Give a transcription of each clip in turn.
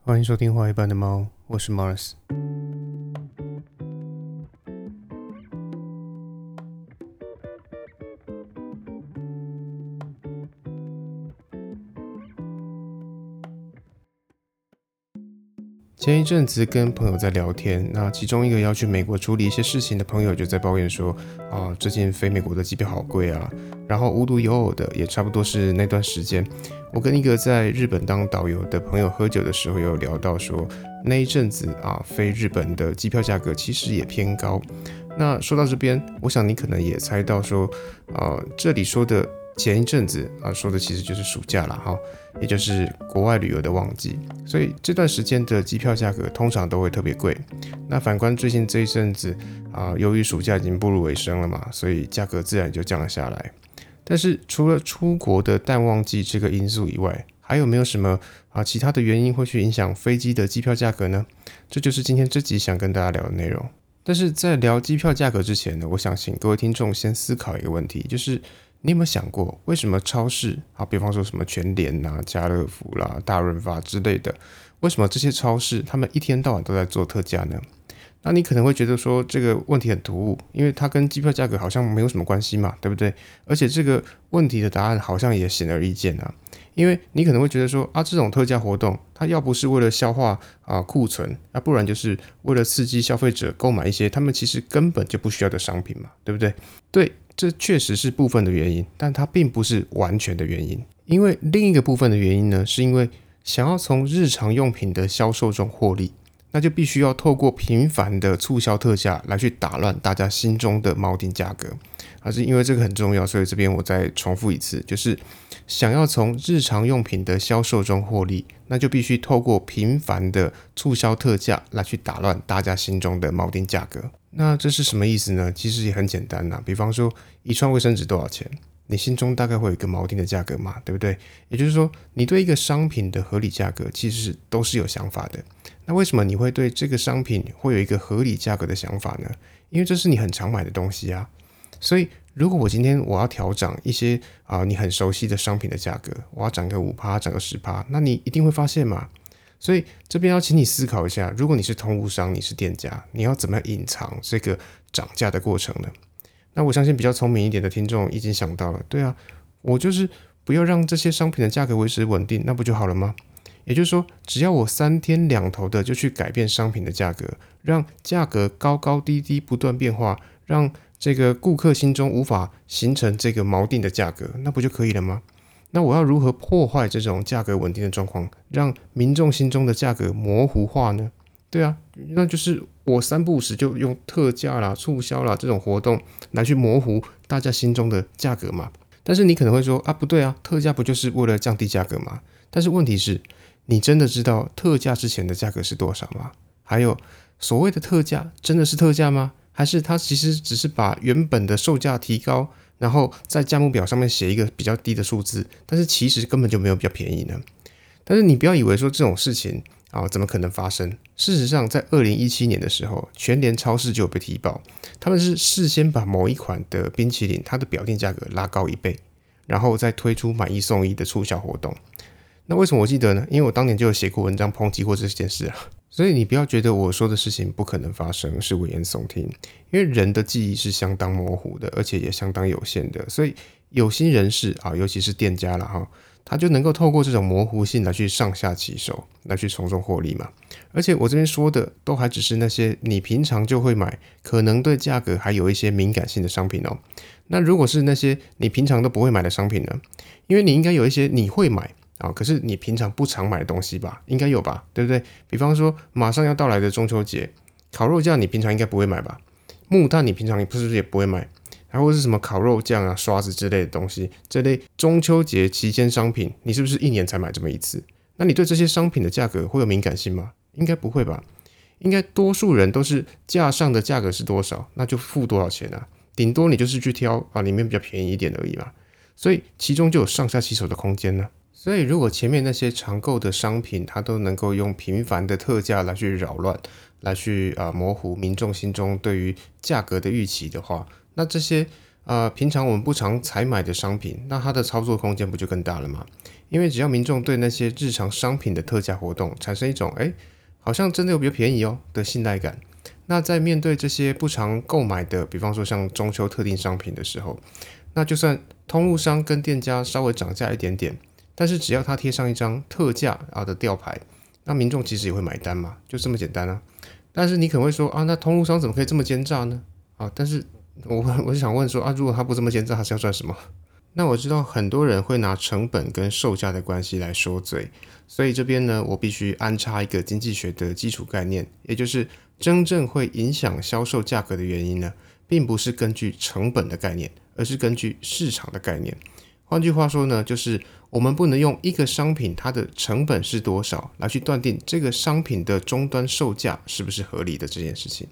欢迎收听画一般的猫，我是 Mars。前一阵子跟朋友在聊天，那其中一个要去美国处理一些事情的朋友就在抱怨说：“啊，最近飞美国的机票好贵啊。”然后无独有偶的，也差不多是那段时间，我跟一个在日本当导游的朋友喝酒的时候，有聊到说，那一阵子啊，飞日本的机票价格其实也偏高。那说到这边，我想你可能也猜到说，啊，这里说的。前一阵子啊，说的其实就是暑假了哈，也就是国外旅游的旺季，所以这段时间的机票价格通常都会特别贵。那反观最近这一阵子啊，由于暑假已经步入尾声了嘛，所以价格自然就降了下来。但是除了出国的淡旺季这个因素以外，还有没有什么啊其他的原因会去影响飞机的机票价格呢？这就是今天这集想跟大家聊的内容。但是在聊机票价格之前呢，我想请各位听众先思考一个问题，就是。你有没有想过，为什么超市啊，比方说什么全联呐、家乐福啦、大润发之类的，为什么这些超市他们一天到晚都在做特价呢？那你可能会觉得说这个问题很突兀，因为它跟机票价格好像没有什么关系嘛，对不对？而且这个问题的答案好像也显而易见啊，因为你可能会觉得说啊，这种特价活动，它要不是为了消化啊库存，啊不然就是为了刺激消费者购买一些他们其实根本就不需要的商品嘛，对不对？对。这确实是部分的原因，但它并不是完全的原因。因为另一个部分的原因呢，是因为想要从日常用品的销售中获利，那就必须要透过频繁的促销特价来去打乱大家心中的锚定价格。而是因为这个很重要，所以这边我再重复一次，就是想要从日常用品的销售中获利，那就必须透过频繁的促销特价来去打乱大家心中的锚定价格。那这是什么意思呢？其实也很简单呐，比方说一串卫生纸多少钱，你心中大概会有一个锚定的价格嘛，对不对？也就是说，你对一个商品的合理价格其实都是有想法的。那为什么你会对这个商品会有一个合理价格的想法呢？因为这是你很常买的东西啊。所以，如果我今天我要调涨一些啊你很熟悉的商品的价格，我要涨个五趴，涨个十趴，那你一定会发现嘛。所以这边要请你思考一下，如果你是通路商，你是店家，你要怎么隐藏这个涨价的过程呢？那我相信比较聪明一点的听众已经想到了，对啊，我就是不要让这些商品的价格维持稳定，那不就好了吗？也就是说，只要我三天两头的就去改变商品的价格，让价格高高低低不断变化，让这个顾客心中无法形成这个锚定的价格，那不就可以了吗？那我要如何破坏这种价格稳定的状况，让民众心中的价格模糊化呢？对啊，那就是我三不五时就用特价啦、促销啦这种活动来去模糊大家心中的价格嘛。但是你可能会说啊，不对啊，特价不就是为了降低价格吗？但是问题是，你真的知道特价之前的价格是多少吗？还有所谓的特价真的是特价吗？还是它其实只是把原本的售价提高？然后在价目表上面写一个比较低的数字，但是其实根本就没有比较便宜呢。但是你不要以为说这种事情啊，怎么可能发生？事实上，在二零一七年的时候，全联超市就有被提报，他们是事先把某一款的冰淇淋它的表定价格拉高一倍，然后再推出买一送一的促销活动。那为什么我记得呢？因为我当年就有写过文章抨击过这件事啊。所以你不要觉得我说的事情不可能发生是危言耸听，因为人的记忆是相当模糊的，而且也相当有限的。所以有心人士啊，尤其是店家了哈，他就能够透过这种模糊性来去上下其手，来去从中获利嘛。而且我这边说的都还只是那些你平常就会买，可能对价格还有一些敏感性的商品哦。那如果是那些你平常都不会买的商品呢？因为你应该有一些你会买。啊，可是你平常不常买东西吧？应该有吧，对不对？比方说马上要到来的中秋节，烤肉酱你平常应该不会买吧？木炭你平常你不是也不会买？还或是什么烤肉酱啊、刷子之类的东西，这类中秋节期间商品，你是不是一年才买这么一次？那你对这些商品的价格会有敏感性吗？应该不会吧？应该多数人都是架上的价格是多少，那就付多少钱啊？顶多你就是去挑啊里面比较便宜一点而已嘛。所以其中就有上下其手的空间呢。所以，如果前面那些常购的商品，它都能够用频繁的特价来去扰乱，来去啊模糊民众心中对于价格的预期的话，那这些呃，平常我们不常采买的商品，那它的操作空间不就更大了吗？因为只要民众对那些日常商品的特价活动产生一种哎，好像真的有比较便宜哦的信赖感，那在面对这些不常购买的，比方说像中秋特定商品的时候，那就算通路商跟店家稍微涨价一点点，但是只要他贴上一张特价啊的吊牌，那民众其实也会买单嘛，就这么简单啊。但是你可能会说啊，那通路商怎么可以这么奸诈呢？啊，但是。我我就想问说啊，如果他不这么奸诈，他是要赚什么？那我知道很多人会拿成本跟售价的关系来说嘴，所以这边呢，我必须安插一个经济学的基础概念，也就是真正会影响销售价格的原因呢，并不是根据成本的概念，而是根据市场的概念。换句话说呢，就是我们不能用一个商品它的成本是多少来去断定这个商品的终端售价是不是合理的这件事情。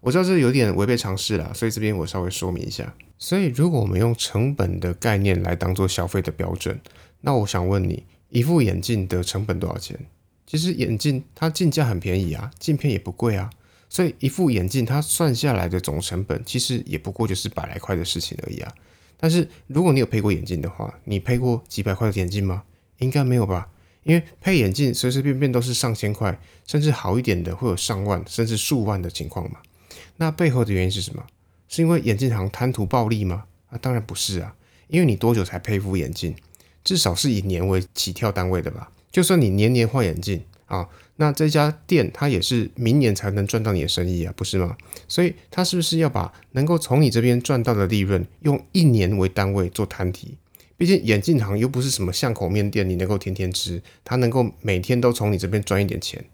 我知道这有点违背常识了，所以这边我稍微说明一下。所以，如果我们用成本的概念来当做消费的标准，那我想问你，一副眼镜的成本多少钱？其实眼镜它进价很便宜啊，镜片也不贵啊，所以一副眼镜它算下来的总成本其实也不过就是百来块的事情而已啊。但是如果你有配过眼镜的话，你配过几百块的眼镜吗？应该没有吧？因为配眼镜随随便便都是上千块，甚至好一点的会有上万甚至数万的情况嘛。那背后的原因是什么？是因为眼镜行贪图暴利吗？啊，当然不是啊，因为你多久才配一副眼镜？至少是以年为起跳单位的吧。就算你年年换眼镜啊，那这家店它也是明年才能赚到你的生意啊，不是吗？所以它是不是要把能够从你这边赚到的利润用一年为单位做摊提？毕竟眼镜行又不是什么巷口面店，你能够天天吃，它能够每天都从你这边赚一点钱。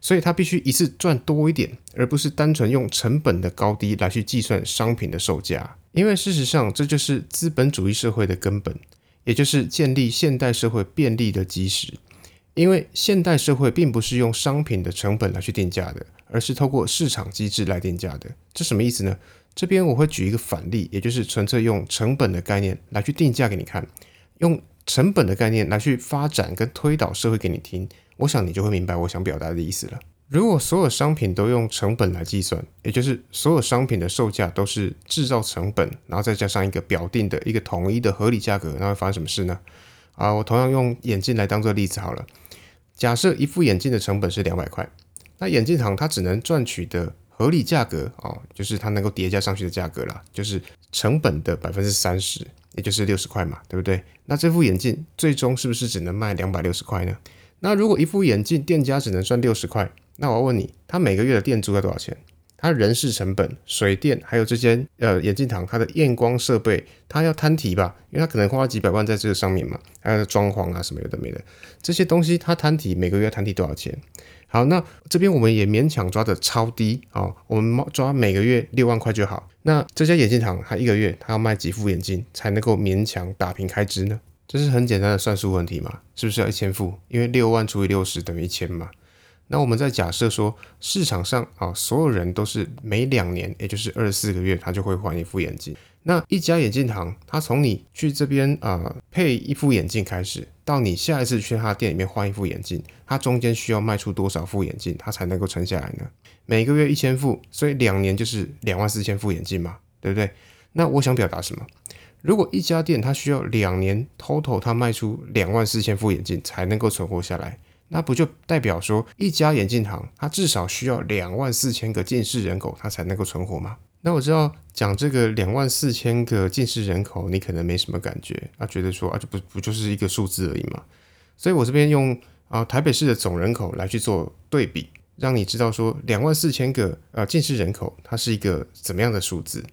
所以它必须一次赚多一点，而不是单纯用成本的高低来去计算商品的售价。因为事实上，这就是资本主义社会的根本，也就是建立现代社会便利的基石。因为现代社会并不是用商品的成本来去定价的，而是透过市场机制来定价的。这什么意思呢？这边我会举一个反例，也就是纯粹用成本的概念来去定价给你看，用成本的概念来去发展跟推导社会给你听。我想你就会明白我想表达的意思了。如果所有商品都用成本来计算，也就是所有商品的售价都是制造成本，然后再加上一个表定的一个统一的合理价格，那会发生什么事呢？啊，我同样用眼镜来当做例子好了。假设一副眼镜的成本是两百块，那眼镜行它只能赚取的合理价格哦，就是它能够叠加上去的价格啦，就是成本的百分之三十，也就是六十块嘛，对不对？那这副眼镜最终是不是只能卖两百六十块呢？那如果一副眼镜店家只能赚六十块，那我要问你，他每个月的店租要多少钱？他人事成本、水电，还有这间呃眼镜堂它的验光设备，他要摊提吧？因为他可能花了几百万在这个上面嘛，还有装潢啊什么有的没的，这些东西他摊提每个月摊提多少钱？好，那这边我们也勉强抓的超低啊，我们抓每个月六万块就好。那这家眼镜堂他一个月他要卖几副眼镜才能够勉强打平开支呢？这是很简单的算术问题嘛？是不是要一千副？因为六万除以六十等于一千嘛。那我们再假设说市场上啊，所有人都是每两年，也就是二十四个月，他就会换一副眼镜。那一家眼镜行，他从你去这边啊配一副眼镜开始，到你下一次去他店里面换一副眼镜，他中间需要卖出多少副眼镜，他才能够撑下来呢？每个月一千副，所以两年就是两万四千副眼镜嘛，对不对？那我想表达什么？如果一家店它需要两年 total 它卖出两万四千副眼镜才能够存活下来，那不就代表说一家眼镜行它至少需要两万四千个近视人口它才能够存活吗？那我知道讲这个两万四千个近视人口，你可能没什么感觉啊，觉得说啊，这不不就是一个数字而已嘛。所以我这边用啊台北市的总人口来去做对比，让你知道说两万四千个呃近视人口它是一个怎么样的数字。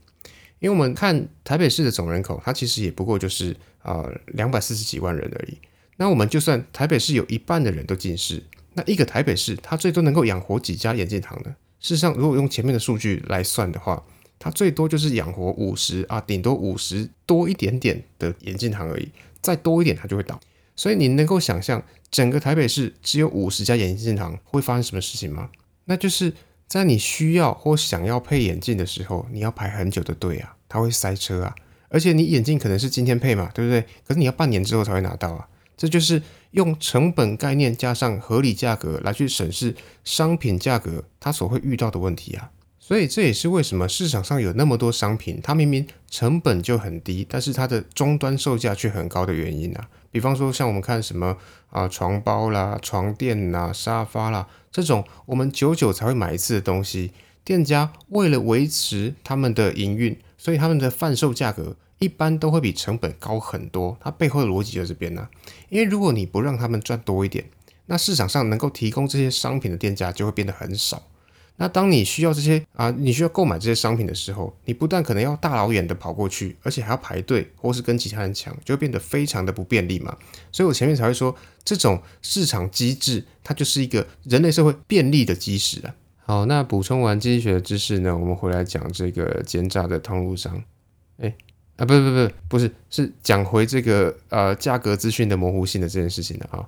因为我们看台北市的总人口，它其实也不过就是啊两百四十几万人而已。那我们就算台北市有一半的人都近视，那一个台北市它最多能够养活几家眼镜行呢？事实上，如果用前面的数据来算的话，它最多就是养活五十啊，顶多五十多一点点的眼镜行而已。再多一点，它就会倒。所以你能够想象整个台北市只有五十家眼镜行会发生什么事情吗？那就是。在你需要或想要配眼镜的时候，你要排很久的队啊，它会塞车啊，而且你眼镜可能是今天配嘛，对不对？可是你要半年之后才会拿到啊，这就是用成本概念加上合理价格来去审视商品价格它所会遇到的问题啊。所以这也是为什么市场上有那么多商品，它明明成本就很低，但是它的终端售价却很高的原因啊。比方说像我们看什么啊床包啦、床垫啦、沙发啦这种我们久久才会买一次的东西，店家为了维持他们的营运，所以他们的贩售价格一般都会比成本高很多。它背后的逻辑就是这边呢。因为如果你不让他们赚多一点，那市场上能够提供这些商品的店家就会变得很少。那当你需要这些啊，你需要购买这些商品的时候，你不但可能要大老远的跑过去，而且还要排队，或是跟其他人抢，就会变得非常的不便利嘛。所以我前面才会说，这种市场机制它就是一个人类社会便利的基石啊。好，那补充完经济学的知识呢，我们回来讲这个奸诈的通路商。哎，啊，不不不，不是，是讲回这个呃价格资讯的模糊性的这件事情的啊。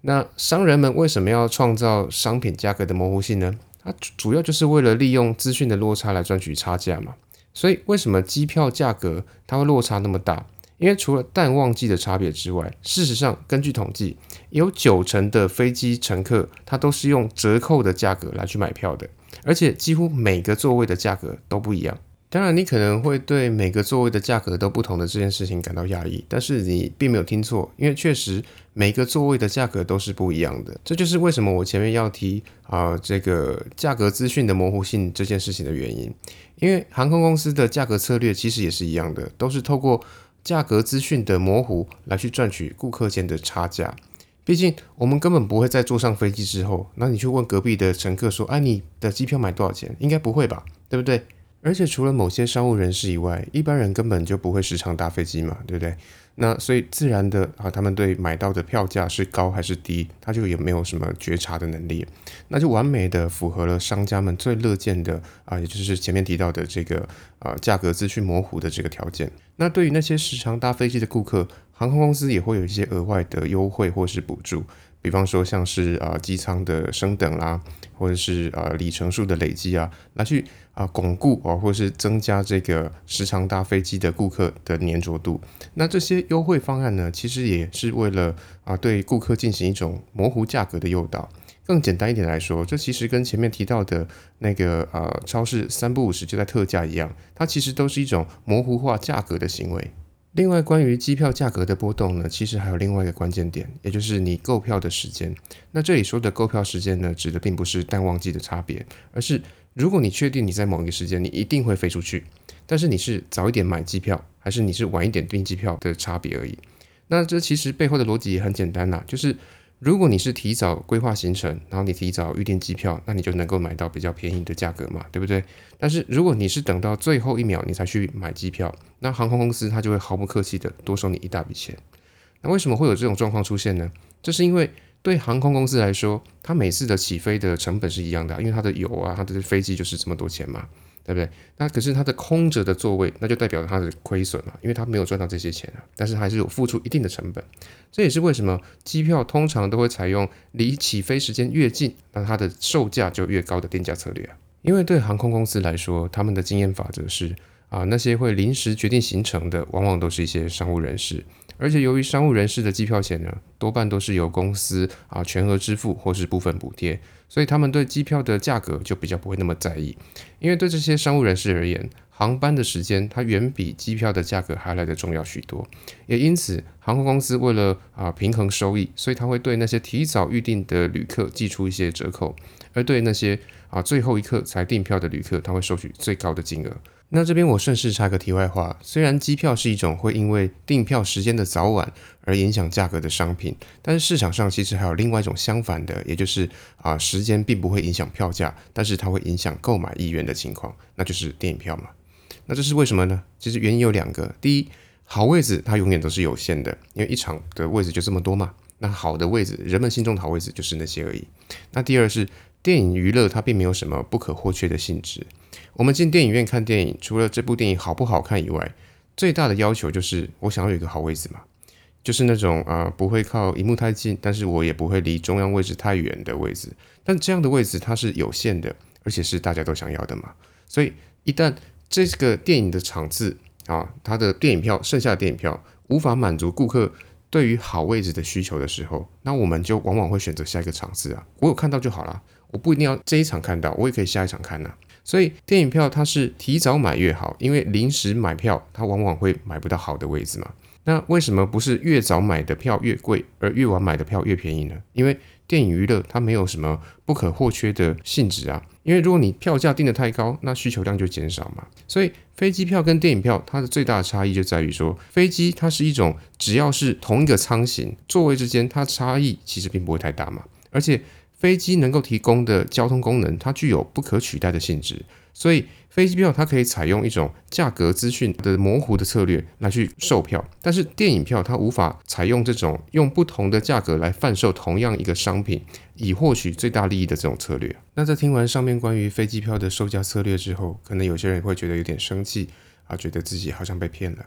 那商人们为什么要创造商品价格的模糊性呢？它主要就是为了利用资讯的落差来赚取差价嘛。所以为什么机票价格它会落差那么大？因为除了淡旺季的差别之外，事实上根据统计，有九成的飞机乘客他都是用折扣的价格来去买票的，而且几乎每个座位的价格都不一样。当然，你可能会对每个座位的价格都不同的这件事情感到讶异，但是你并没有听错，因为确实每个座位的价格都是不一样的。这就是为什么我前面要提啊这个价格资讯的模糊性这件事情的原因。因为航空公司的价格策略其实也是一样的，都是透过价格资讯的模糊来去赚取顾客间的差价。毕竟我们根本不会在坐上飞机之后，那你去问隔壁的乘客说：“哎，你的机票买多少钱？”应该不会吧，对不对？而且除了某些商务人士以外，一般人根本就不会时常搭飞机嘛，对不对？那所以自然的啊，他们对买到的票价是高还是低，他就也没有什么觉察的能力，那就完美的符合了商家们最乐见的啊，也就是前面提到的这个啊价格资讯模糊的这个条件。那对于那些时常搭飞机的顾客，航空公司也会有一些额外的优惠或是补助。比方说，像是啊机舱的升等啦，或者是啊里程数的累积啊，来去啊巩固啊，或者是增加这个时常搭飞机的顾客的粘着度。那这些优惠方案呢，其实也是为了啊对顾客进行一种模糊价格的诱导。更简单一点来说，这其实跟前面提到的那个呃超市三不五时就在特价一样，它其实都是一种模糊化价格的行为。另外，关于机票价格的波动呢，其实还有另外一个关键点，也就是你购票的时间。那这里说的购票时间呢，指的并不是淡旺季的差别，而是如果你确定你在某一个时间你一定会飞出去，但是你是早一点买机票，还是你是晚一点订机票的差别而已。那这其实背后的逻辑也很简单呐，就是。如果你是提早规划行程，然后你提早预订机票，那你就能够买到比较便宜的价格嘛，对不对？但是如果你是等到最后一秒你才去买机票，那航空公司它就会毫不客气的多收你一大笔钱。那为什么会有这种状况出现呢？这是因为对航空公司来说，它每次的起飞的成本是一样的，因为它的油啊，它的飞机就是这么多钱嘛。对不对？那可是它的空着的座位，那就代表它的亏损了，因为它没有赚到这些钱啊。但是还是有付出一定的成本，这也是为什么机票通常都会采用离起飞时间越近，那它的售价就越高的定价策略啊。因为对航空公司来说，他们的经验法则是啊，那些会临时决定行程的，往往都是一些商务人士。而且由于商务人士的机票钱呢，多半都是由公司啊全额支付或是部分补贴，所以他们对机票的价格就比较不会那么在意。因为对这些商务人士而言，航班的时间它远比机票的价格还来的重要许多。也因此，航空公司为了啊平衡收益，所以他会对那些提早预定的旅客寄出一些折扣，而对那些啊最后一刻才订票的旅客，他会收取最高的金额。那这边我顺势插个题外话，虽然机票是一种会因为订票时间的早晚而影响价格的商品，但是市场上其实还有另外一种相反的，也就是啊时间并不会影响票价，但是它会影响购买意愿的情况，那就是电影票嘛。那这是为什么呢？其实原因有两个，第一，好位置它永远都是有限的，因为一场的位置就这么多嘛。那好的位置，人们心中的好位置就是那些而已。那第二是电影娱乐它并没有什么不可或缺的性质。我们进电影院看电影，除了这部电影好不好看以外，最大的要求就是我想要有一个好位置嘛，就是那种啊不会靠荧幕太近，但是我也不会离中央位置太远的位置。但这样的位置它是有限的，而且是大家都想要的嘛。所以一旦这个电影的场次啊，它的电影票剩下的电影票无法满足顾客对于好位置的需求的时候，那我们就往往会选择下一个场次啊。我有看到就好了，我不一定要这一场看到，我也可以下一场看呐。所以电影票它是提早买越好，因为临时买票它往往会买不到好的位置嘛。那为什么不是越早买的票越贵，而越晚买的票越便宜呢？因为电影娱乐它没有什么不可或缺的性质啊。因为如果你票价定得太高，那需求量就减少嘛。所以飞机票跟电影票它的最大的差异就在于说，飞机它是一种只要是同一个舱型，座位之间它差异其实并不会太大嘛。而且飞机能够提供的交通功能，它具有不可取代的性质，所以。飞机票它可以采用一种价格资讯的模糊的策略来去售票，但是电影票它无法采用这种用不同的价格来贩售同样一个商品，以获取最大利益的这种策略。那在听完上面关于飞机票的售价策略之后，可能有些人会觉得有点生气啊，觉得自己好像被骗了。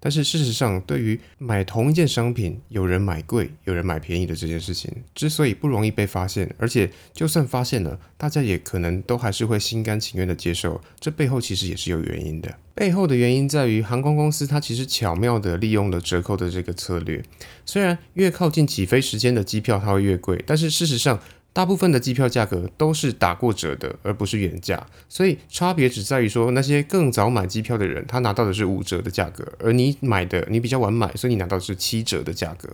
但是事实上，对于买同一件商品，有人买贵，有人买便宜的这件事情，之所以不容易被发现，而且就算发现了，大家也可能都还是会心甘情愿的接受，这背后其实也是有原因的。背后的原因在于航空公司它其实巧妙的利用了折扣的这个策略，虽然越靠近起飞时间的机票它会越贵，但是事实上。大部分的机票价格都是打过折的，而不是原价，所以差别只在于说那些更早买机票的人，他拿到的是五折的价格，而你买的你比较晚买，所以你拿到的是七折的价格。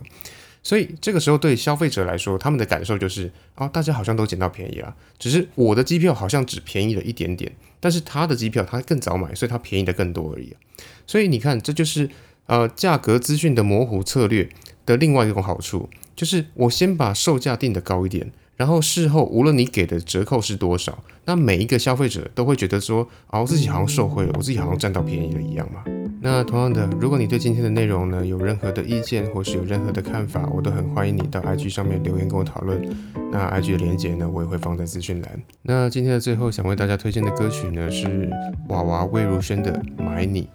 所以这个时候对消费者来说，他们的感受就是啊，大家好像都捡到便宜了，只是我的机票好像只便宜了一点点，但是他的机票他更早买，所以他便宜的更多而已。所以你看，这就是呃价格资讯的模糊策略的另外一种好处，就是我先把售价定的高一点。然后事后，无论你给的折扣是多少，那每一个消费者都会觉得说，啊，我自己好像受贿了，我自己好像占到便宜了一样嘛。那同样的，如果你对今天的内容呢有任何的意见，或是有任何的看法，我都很欢迎你到 IG 上面留言跟我讨论。那 IG 的链接呢，我也会放在资讯栏。那今天的最后，想为大家推荐的歌曲呢是娃娃魏如萱的《买你》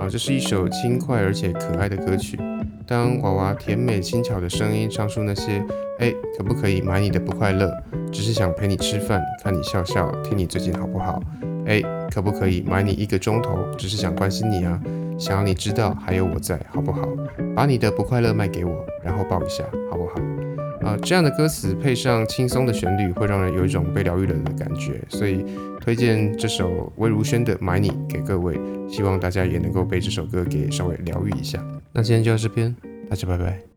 啊，这是一首轻快而且可爱的歌曲。当娃娃甜美轻巧的声音唱出那些“哎，可不可以买你的不快乐？只是想陪你吃饭，看你笑笑，听你最近好不好？哎，可不可以买你一个钟头？只是想关心你啊，想要你知道还有我在，好不好？把你的不快乐卖给我，然后抱一下，好不好？啊，这样的歌词配上轻松的旋律，会让人有一种被疗愈了的感觉，所以推荐这首魏如萱的《买你》给各位，希望大家也能够被这首歌给稍微疗愈一下。那今天就到这边，大家拜拜。